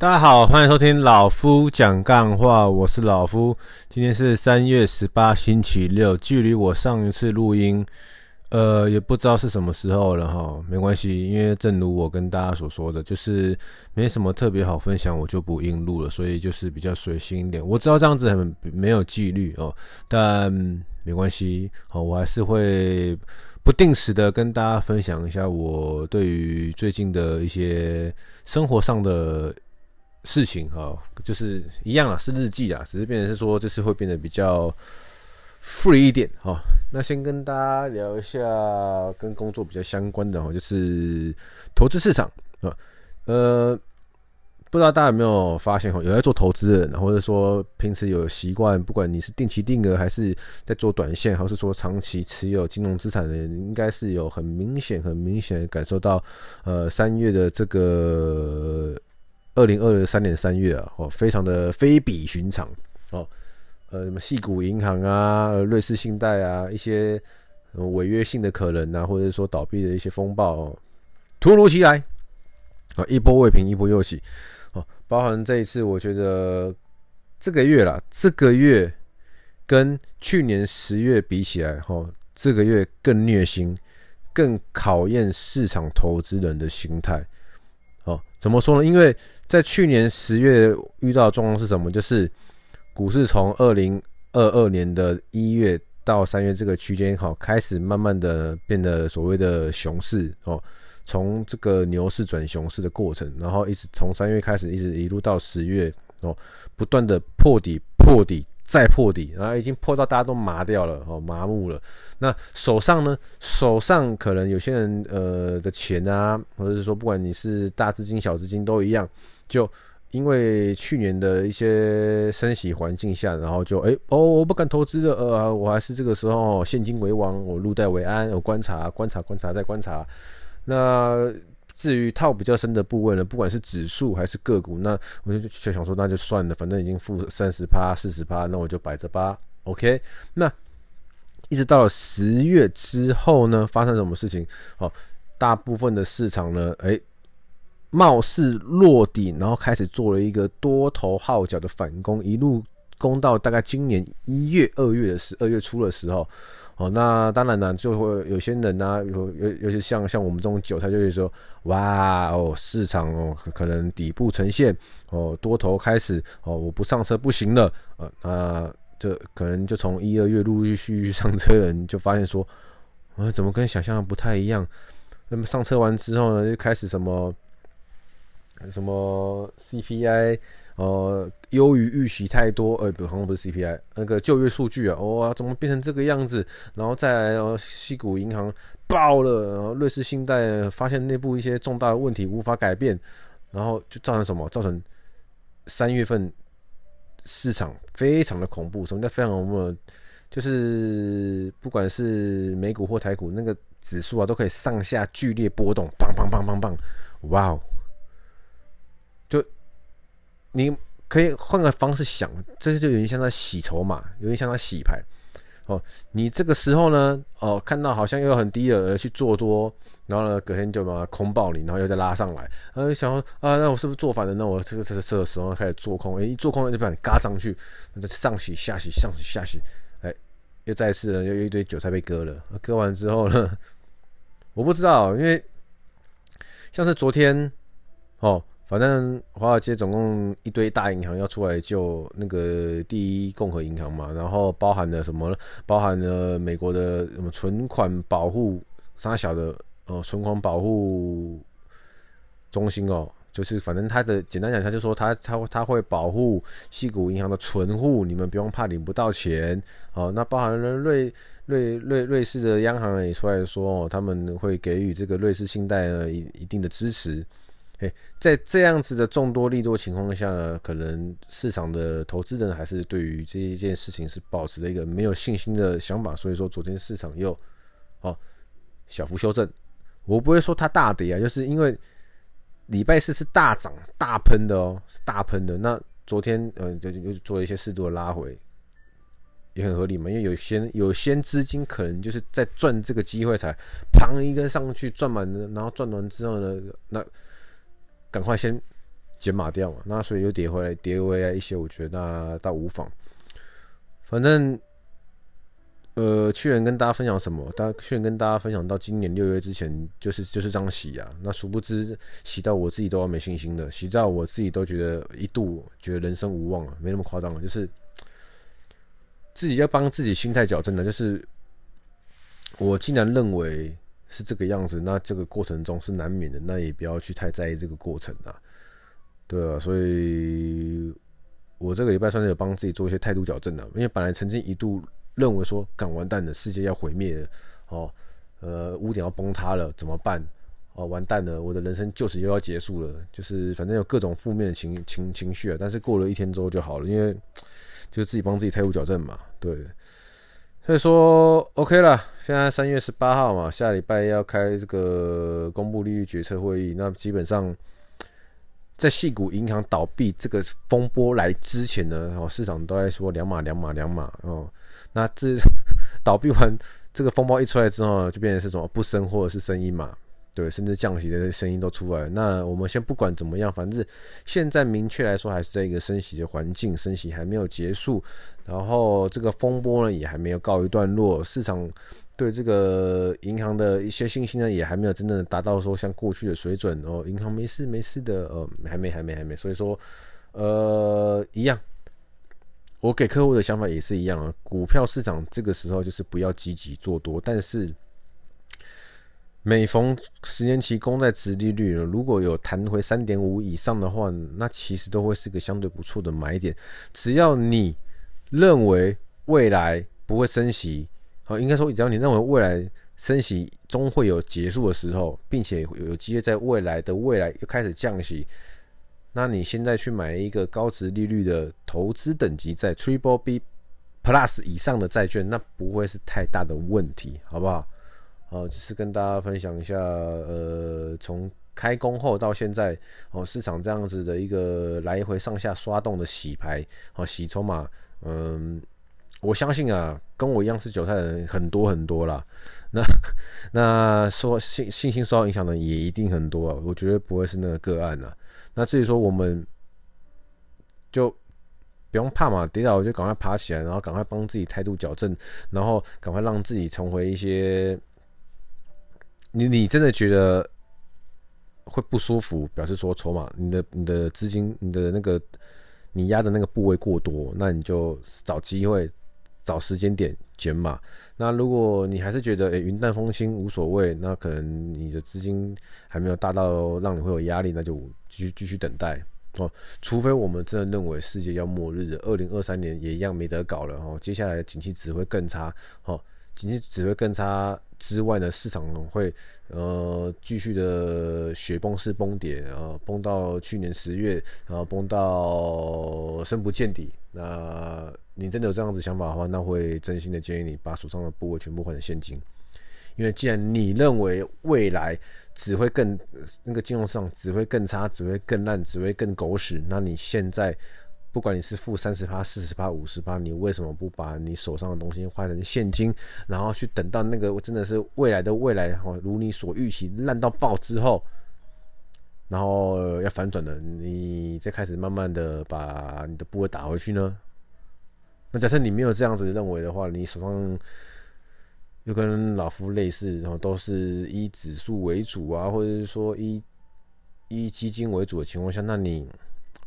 大家好，欢迎收听老夫讲干话，我是老夫。今天是三月十八，星期六，距离我上一次录音，呃，也不知道是什么时候了哈。没关系，因为正如我跟大家所说的，就是没什么特别好分享，我就不硬录了，所以就是比较随心一点。我知道这样子很没有纪律哦，但没关系，好，我还是会不定时的跟大家分享一下我对于最近的一些生活上的。事情哈，就是一样啊，是日记啊，只是变成是说，就是会变得比较 free 一点哈。那先跟大家聊一下跟工作比较相关的哈，就是投资市场啊。呃，不知道大家有没有发现哈，有在做投资的人，或者说平时有习惯，不管你是定期定额还是在做短线，还是说长期持有金融资产的人，应该是有很明显、很明显感受到，呃，三月的这个。二零二三年三月啊，哦，非常的非比寻常哦，呃，什么矽谷银行啊，瑞士信贷啊，一些违约性的可能啊，或者说倒闭的一些风暴哦，突如其来啊，一波未平一波又起哦，包含这一次，我觉得这个月啦，这个月跟去年十月比起来，哈，这个月更虐心，更考验市场投资人的心态。哦，怎么说呢？因为在去年十月遇到的状况是什么？就是股市从二零二二年的一月到三月这个区间，好，开始慢慢的变得所谓的熊市哦，从这个牛市转熊市的过程，然后一直从三月开始，一直一路到十月哦，不断的破底破底。再破底，然后已经破到大家都麻掉了，哦，麻木了。那手上呢？手上可能有些人呃的钱啊，或者是说，不管你是大资金、小资金都一样，就因为去年的一些升息环境下，然后就哎哦，我不敢投资的，呃，我还是这个时候现金为王，我入袋为安，我观察、观察、观察再观察。那至于套比较深的部位呢，不管是指数还是个股，那我就就想说，那就算了，反正已经负三十趴、四十趴，那我就摆着吧。OK，那一直到了十月之后呢，发生什么事情？哦，大部分的市场呢，哎、貌似落底，然后开始做了一个多头号角的反攻，一路攻到大概今年一月、二月的时，二月初的时候。哦，那当然呢，就会有些人呢、啊，有有尤其像像我们这种韭菜，就会说，哇哦，市场哦可能底部呈现，哦多头开始，哦我不上车不行了，呃那这可能就从一二月陆陆续续上车的人就发现说，啊怎么跟想象的不太一样？那么上车完之后呢，就开始什么什么 CPI。呃，优于预期太多，呃，不，好像不是 CPI，那个就业数据啊，哇，怎么变成这个样子？然后再来，哦，矽谷银行爆了，然后瑞士信贷发现内部一些重大的问题无法改变，然后就造成什么？造成三月份市场非常的恐怖。什么叫非常恐怖？就是不管是美股或台股，那个指数啊，都可以上下剧烈波动，砰砰砰砰砰，哇哦！你可以换个方式想，这些就有点像在洗筹码，有点像在洗牌。哦，你这个时候呢，哦，看到好像又很低了，而去做多，然后呢，隔天就把它空爆你，然后又再拉上来，然后想说啊，那我是不是做反了？那我这个这个这个时候开始做空，哎，一做空就把你嘎上去，那就上洗下洗上洗下洗，哎，又再次呢又有一堆韭菜被割了。割完之后呢，我不知道，因为像是昨天，哦。反正华尔街总共一堆大银行要出来救那个第一共和银行嘛，然后包含了什么？包含了美国的什么存款保护三小的呃存款保护中心哦，就是反正他的简单讲，他就说他他他会保护矽谷银行的存户，你们不用怕领不到钱哦。那包含了瑞瑞瑞瑞士的央行也出来说哦，他们会给予这个瑞士信贷呢一一定的支持。诶，在这样子的众多利多情况下呢，可能市场的投资人还是对于这一件事情是保持着一个没有信心的想法，所以说昨天市场又哦小幅修正。我不会说它大跌啊，就是因为礼拜四是大涨大喷的哦，是大喷的。那昨天呃就又做了一些适度的拉回，也很合理嘛，因为有些有些资金可能就是在赚这个机会才砰一根上去赚满了，然后赚完之后呢，那。赶快先减码掉嘛。那所以又跌回来，跌回来一些，我觉得那倒无妨。反正，呃，去年跟大家分享什么？大去年跟大家分享到今年六月之前，就是就是这样洗啊。那殊不知洗到我自己都要没信心的，洗到我自己都觉得一度觉得人生无望了，没那么夸张了，就是自己要帮自己心态矫正的，就是。我竟然认为是这个样子，那这个过程中是难免的，那也不要去太在意这个过程啊，对啊，所以我这个礼拜算是有帮自己做一些态度矫正的，因为本来曾经一度认为说，干完蛋了，世界要毁灭了，哦，呃，屋顶要崩塌了，怎么办？哦，完蛋了，我的人生就此又要结束了，就是反正有各种负面的情情情绪啊，但是过了一天之后就好了，因为就自己帮自己态度矫正嘛，对。所以说，OK 了。现在三月十八号嘛，下礼拜要开这个公布利率决策会议。那基本上，在细谷银行倒闭这个风波来之前呢，哦，市场都在说两码两码两码哦。那这 倒闭完这个风暴一出来之后，就变成是什么不升或者是升一码。对，甚至降息的声音都出来了。那我们先不管怎么样，反正现在明确来说，还是在一个升息的环境，升息还没有结束，然后这个风波呢也还没有告一段落，市场对这个银行的一些信心呢也还没有真正的达到说像过去的水准哦，银行没事没事的，呃，还没还没还没，所以说，呃，一样，我给客户的想法也是一样啊，股票市场这个时候就是不要积极做多，但是。每逢十年期公债殖利率如果有弹回三点五以上的话，那其实都会是个相对不错的买点。只要你认为未来不会升息，好，应该说只要你认为未来升息终会有结束的时候，并且有机会在未来的未来又开始降息，那你现在去买一个高殖利率的投资等级在 Triple B Plus 以上的债券，那不会是太大的问题，好不好？哦，就是跟大家分享一下，呃，从开工后到现在，哦，市场这样子的一个来回上下刷动的洗牌，哦，洗筹码，嗯，我相信啊，跟我一样是韭菜的人很多很多啦。那那说信信心受到影响的也一定很多啊，我绝对不会是那个个案啊。那至于说我们就不用怕嘛，跌倒就赶快爬起来，然后赶快帮自己态度矫正，然后赶快让自己重回一些。你你真的觉得会不舒服？表示说筹码，你的你的资金，你的那个你压的那个部位过多，那你就找机会，找时间点减码。那如果你还是觉得诶云淡风轻无所谓，那可能你的资金还没有大到让你会有压力，那就继续继续等待哦。除非我们真的认为世界要末日了，二零二三年也一样没得搞了哦。接下来的景气只会更差哦。经济只会更差之外呢，市场会呃继续的雪崩式崩跌，呃崩到去年十月，然后崩到深不见底。那你真的有这样子想法的话，那会真心的建议你把手上的部位全部换成现金，因为既然你认为未来只会更那个金融市场只会更差，只会更烂，只会更狗屎，那你现在。不管你是负三十趴、四十趴、五十趴，你为什么不把你手上的东西换成现金，然后去等到那个真的是未来的未来，如你所预期烂到爆之后，然后要反转的，你再开始慢慢的把你的部位打回去呢？那假设你没有这样子认为的话，你手上又跟老夫类似，然后都是以指数为主啊，或者是说以以基金为主的情况下，那你。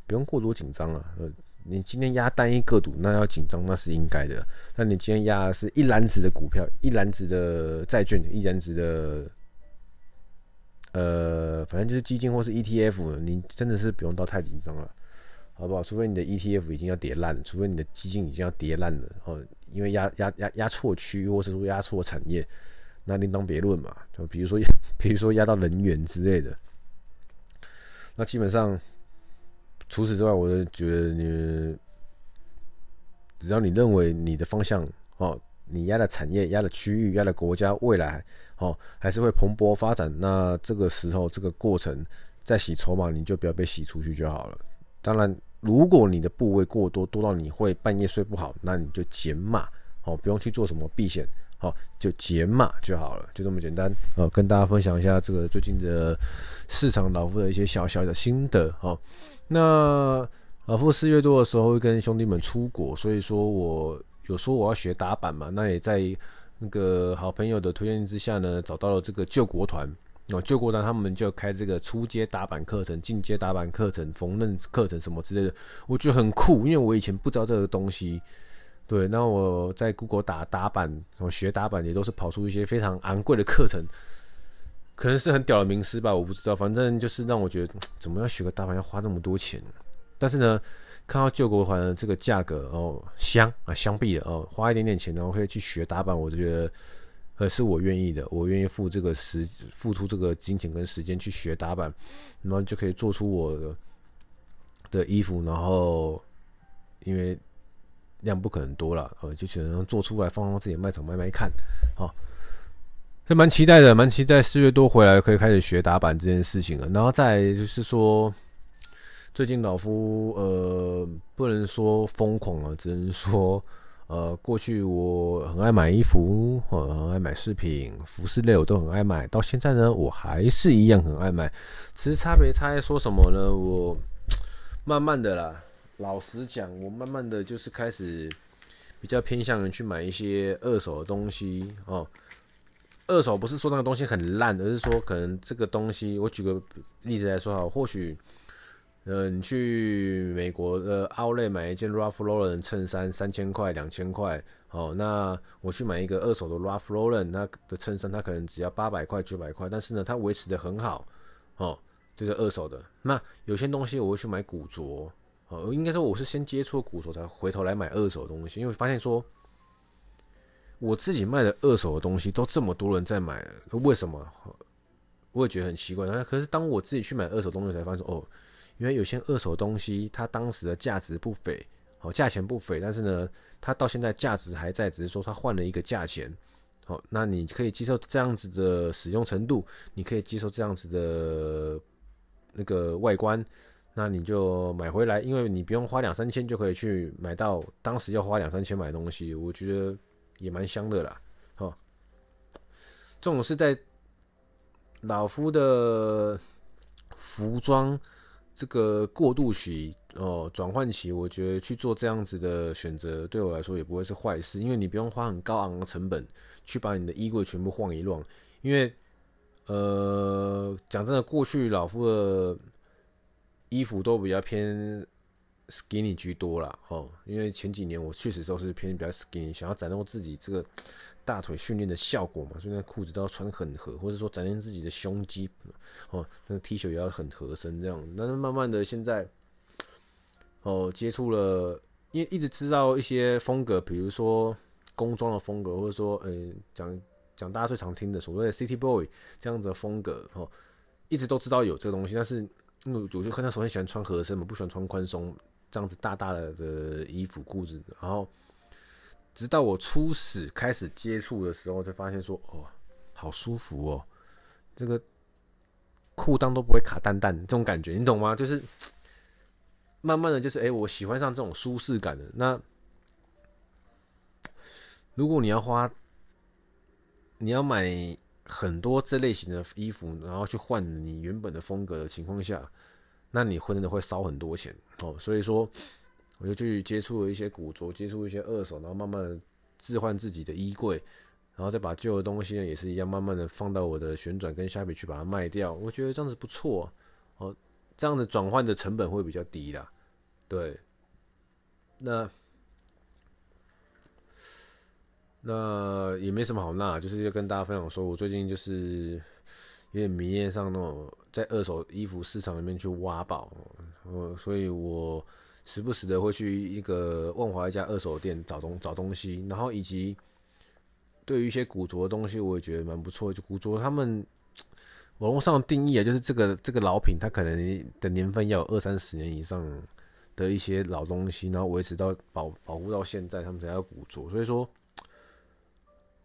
不用过多紧张啊，呃，你今天压单一个股，那要紧张那是应该的。那你今天压是一篮子的股票，一篮子的债券，一篮子的，呃，反正就是基金或是 ETF，你真的是不用到太紧张了，好不好？除非你的 ETF 已经要跌烂，除非你的基金已经要跌烂了哦，因为压压压压错区，或是说压错产业，那另当别论嘛。就比如说，比如说压到能源之类的，那基本上。除此之外，我就觉得你，只要你认为你的方向哦，你压的产业、压的区域、压的国家未来哦，还是会蓬勃发展，那这个时候这个过程在洗筹码，你就不要被洗出去就好了。当然，如果你的部位过多，多到你会半夜睡不好，那你就减码哦，不用去做什么避险。好，就减码就好了，就这么简单。呃，跟大家分享一下这个最近的市场老夫的一些小小的心得。好，那老夫四月多的时候会跟兄弟们出国，所以说我有说我要学打板嘛，那也在那个好朋友的推荐之下呢，找到了这个救国团。哦，救国团他们就开这个初阶打板课程、进阶打板课程、缝纫课程什么之类的，我觉得很酷，因为我以前不知道这个东西。对，那我在 Google 打打板，我学打板也都是跑出一些非常昂贵的课程，可能是很屌的名师吧，我不知道，反正就是让我觉得怎么要学个打板要花那么多钱。但是呢，看到救国团这个价格哦，香啊，香毙了哦，花一点点钱然后可以去学打板，我就觉得。呃，是我愿意的，我愿意付这个时付出这个金钱跟时间去学打板，然后就可以做出我的的衣服，然后因为量不可能多了，呃，就只能做出来放到自己卖场卖卖看，好，是蛮期待的，蛮期待四月多回来可以开始学打板这件事情了。然后再就是说，最近老夫呃不能说疯狂了，只能说。呃，过去我很爱买衣服，呃，很爱买饰品、服饰类，我都很爱买。到现在呢，我还是一样很爱买。其实差别差在说什么呢？我慢慢的啦，老实讲，我慢慢的就是开始比较偏向于去买一些二手的东西哦。二手不是说那个东西很烂，而是说可能这个东西，我举个例子来说哈，或许。呃，你去美国的 Outlet 买一件 Ralph Lauren 衬衫，三千块、两千块，哦，那我去买一个二手的 Ralph Lauren 那的衬衫，它可能只要八百块、九百块，但是呢，它维持的很好，哦，就是二手的。那有些东西我会去买古着，哦，应该说我是先接触古着，才回头来买二手的东西，因为发现说，我自己卖的二手的东西都这么多人在买，为什么？我也觉得很奇怪。可是当我自己去买二手东西，才发现，哦。因为有些二手东西，它当时的价值不菲，好，价钱不菲，但是呢，它到现在价值还在，只是说它换了一个价钱，好，那你可以接受这样子的使用程度，你可以接受这样子的那个外观，那你就买回来，因为你不用花两三千就可以去买到当时要花两三千买东西，我觉得也蛮香的啦，好，这种是在老夫的服装。这个过渡期哦，转换期，我觉得去做这样子的选择，对我来说也不会是坏事，因为你不用花很高昂的成本去把你的衣柜全部晃一晃。因为，呃，讲真的，过去老夫的衣服都比较偏 skinny 居多啦。哦。因为前几年我确实都是偏比较 skinny，想要展露自己这个。大腿训练的效果嘛，所以那裤子都要穿很合，或者说展现自己的胸肌哦。那个 T 恤也要很合身这样。但是慢慢的现在，哦，接触了，因为一直知道一些风格，比如说工装的风格，或者说，呃，讲讲大家最常听的所谓的 City Boy 这样子的风格，哦，一直都知道有这个东西。但是，因为我就看他首先喜欢穿合身嘛，不喜欢穿宽松这样子大大的的衣服裤子，然后。直到我初始开始接触的时候，才发现说，哦，好舒服哦，这个裤裆都不会卡蛋蛋，这种感觉你懂吗？就是慢慢的就是，哎，我喜欢上这种舒适感的。那如果你要花，你要买很多这类型的衣服，然后去换你原本的风格的情况下，那你会真的会烧很多钱哦。所以说。我就去接触了一些古着，接触一些二手，然后慢慢置换自己的衣柜，然后再把旧的东西呢，也是一样，慢慢的放到我的旋转跟虾皮去把它卖掉。我觉得这样子不错哦，这样子转换的成本会比较低啦。对，那那也没什么好那，就是要跟大家分享说，我最近就是有点迷恋上那种在二手衣服市场里面去挖宝，呃，所以我。时不时的会去一个万华一家二手店找东找东西，然后以及对于一些古着的东西，我也觉得蛮不错。就古着他们网络上的定义啊，就是这个这个老品，它可能的年份要有二三十年以上的一些老东西，然后维持到保保护到现在，他们才叫古着。所以说，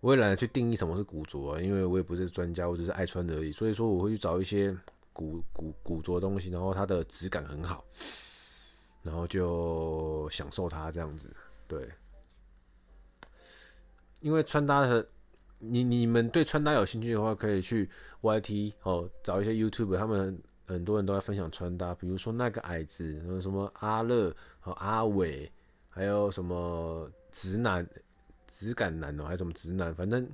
我也懒得去定义什么是古着啊，因为我也不是专家，我只是爱穿而已。所以说，我会去找一些古古古着东西，然后它的质感很好。然后就享受它这样子，对。因为穿搭的，你你们对穿搭有兴趣的话，可以去 YT 哦，找一些 YouTube，他们很多人都在分享穿搭，比如说那个矮子，什么阿乐和阿伟，还有什么直男、直感男哦，还是什么直男，反正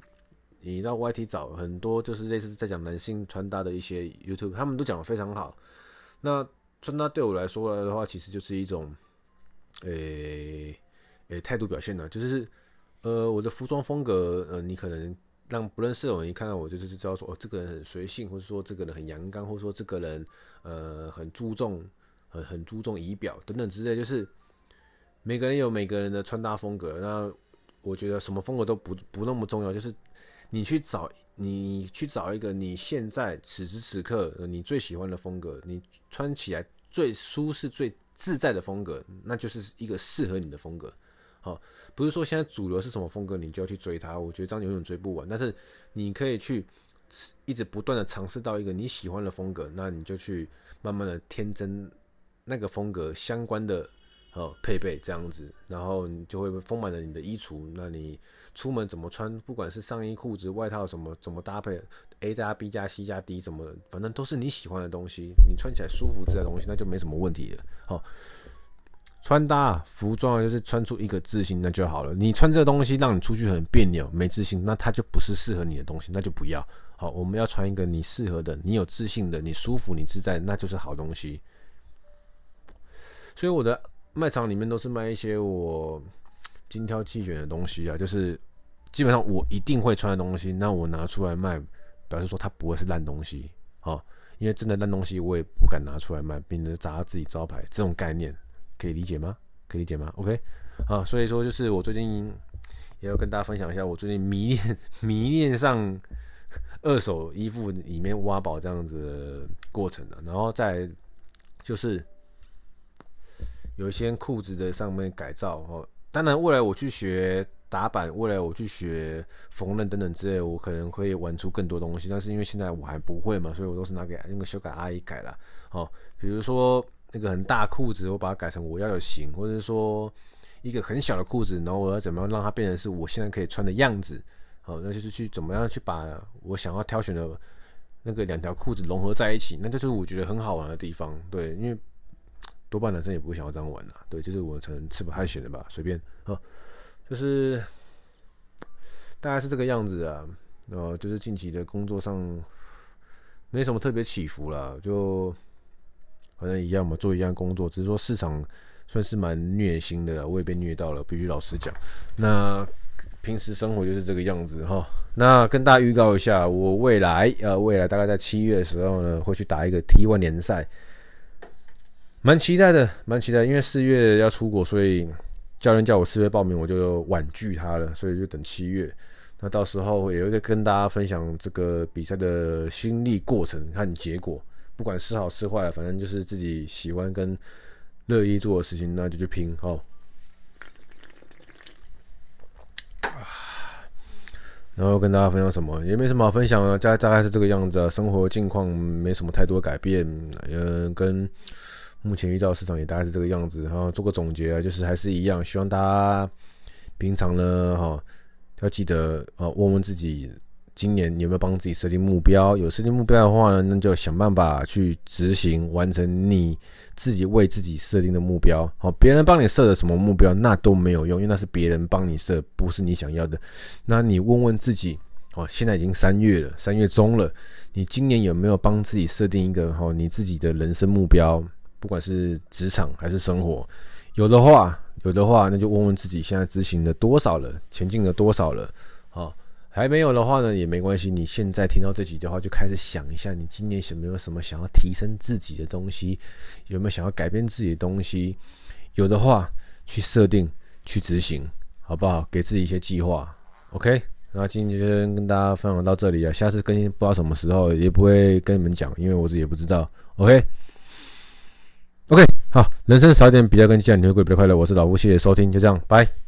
你到 YT 找很多，就是类似在讲男性穿搭的一些 YouTube，他们都讲得非常好。那穿搭对我来说的话，其实就是一种，诶、诶，态、度表现呢，就是呃，我的服装风格，呃，你可能。让不认识的人一看到我，就是知道说哦，这个人很随性，或者说这个人很阳刚，或者说这个人呃很注重很很注重仪表等等之类。就是每个人有每个人的穿搭风格。那我觉得什么风格都不不那么重要，就是你去找你去找一个你现在此时此刻你最喜欢的风格，你穿起来最舒适、最自在的风格，那就是一个适合你的风格。好，不是说现在主流是什么风格，你就要去追它。我觉得这样永远追不完。但是你可以去一直不断的尝试到一个你喜欢的风格，那你就去慢慢的添增那个风格相关的呃配备，这样子，然后你就会丰满了你的衣橱。那你出门怎么穿，不管是上衣、裤子、外套什么怎么搭配，A 加 B 加 C 加 D 怎么，反正都是你喜欢的东西，你穿起来舒服自在的东西，那就没什么问题了。好。穿搭服装就是穿出一个自信，那就好了。你穿这东西让你出去很别扭、没自信，那它就不是适合你的东西，那就不要。好，我们要穿一个你适合的、你有自信的、你舒服、你自在，那就是好东西。所以我的卖场里面都是卖一些我精挑细选的东西啊，就是基本上我一定会穿的东西，那我拿出来卖，表示说它不会是烂东西。哦，因为真的烂东西我也不敢拿出来卖，免得砸自己招牌。这种概念。可以理解吗？可以理解吗？OK，啊，所以说就是我最近也要跟大家分享一下，我最近迷恋 迷恋上二手衣服里面挖宝这样子的过程的，然后再就是有一些裤子的上面改造哦。当然，未来我去学打板，未来我去学缝纫等等之类，我可能会玩出更多东西。但是因为现在我还不会嘛，所以我都是拿给那个修改阿姨改了。哦，比如说。那个很大裤子，我把它改成我要有型，或者是说一个很小的裤子，然后我要怎么样让它变成是我现在可以穿的样子？好，那就是去怎么样去把我想要挑选的那个两条裤子融合在一起，那就是我觉得很好玩的地方。对，因为多半男生也不会想要这样玩啊。对，就是我可能吃不太咸的吧，随便。啊，就是大概是这个样子啊。然后就是近期的工作上没什么特别起伏了，就。反正一样嘛，做一样工作，只是说市场算是蛮虐心的了，我也被虐到了，必须老实讲。那平时生活就是这个样子哈。那跟大家预告一下，我未来呃，未来大概在七月的时候呢，会去打一个 T1 联赛，蛮期待的，蛮期待。因为四月要出国，所以教练叫我四月报名，我就婉拒他了，所以就等七月。那到时候也会跟大家分享这个比赛的心历过程和结果。不管是好是坏，反正就是自己喜欢跟乐意做的事情，那就去拼哦。然后跟大家分享什么，也没什么好分享的，大大概是这个样子啊。生活境况没什么太多改变，嗯，跟目前遇到市场也大概是这个样子。然后做个总结啊，就是还是一样，希望大家平常呢，哈，要记得啊，问问自己。今年有没有帮自己设定目标？有设定目标的话呢，那就想办法去执行，完成你自己为自己设定的目标。好，别人帮你设的什么目标，那都没有用，因为那是别人帮你设，不是你想要的。那你问问自己，哦，现在已经三月了，三月中了，你今年有没有帮自己设定一个哦，你自己的人生目标？不管是职场还是生活，有的话，有的话，那就问问自己，现在执行了多少了，前进了多少了？好。还没有的话呢，也没关系。你现在听到这集的话，就开始想一下，你今年有没有什么想要提升自己的东西？有没有想要改变自己的东西？有的话，去设定，去执行，好不好？给自己一些计划。OK，那今天就先跟大家分享到这里啊。下次更新不知道什么时候，也不会跟你们讲，因为我自己也不知道，OK。OK，好，人生少一点比较跟计较，你会过得比较快乐。我是老吴，谢谢收听，就这样，拜。